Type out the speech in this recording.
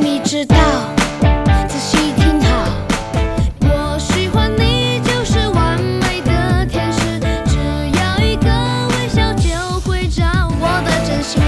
你知道，仔细听好，我喜欢你，就是完美的天使，只要一个微笑就会照我的真心。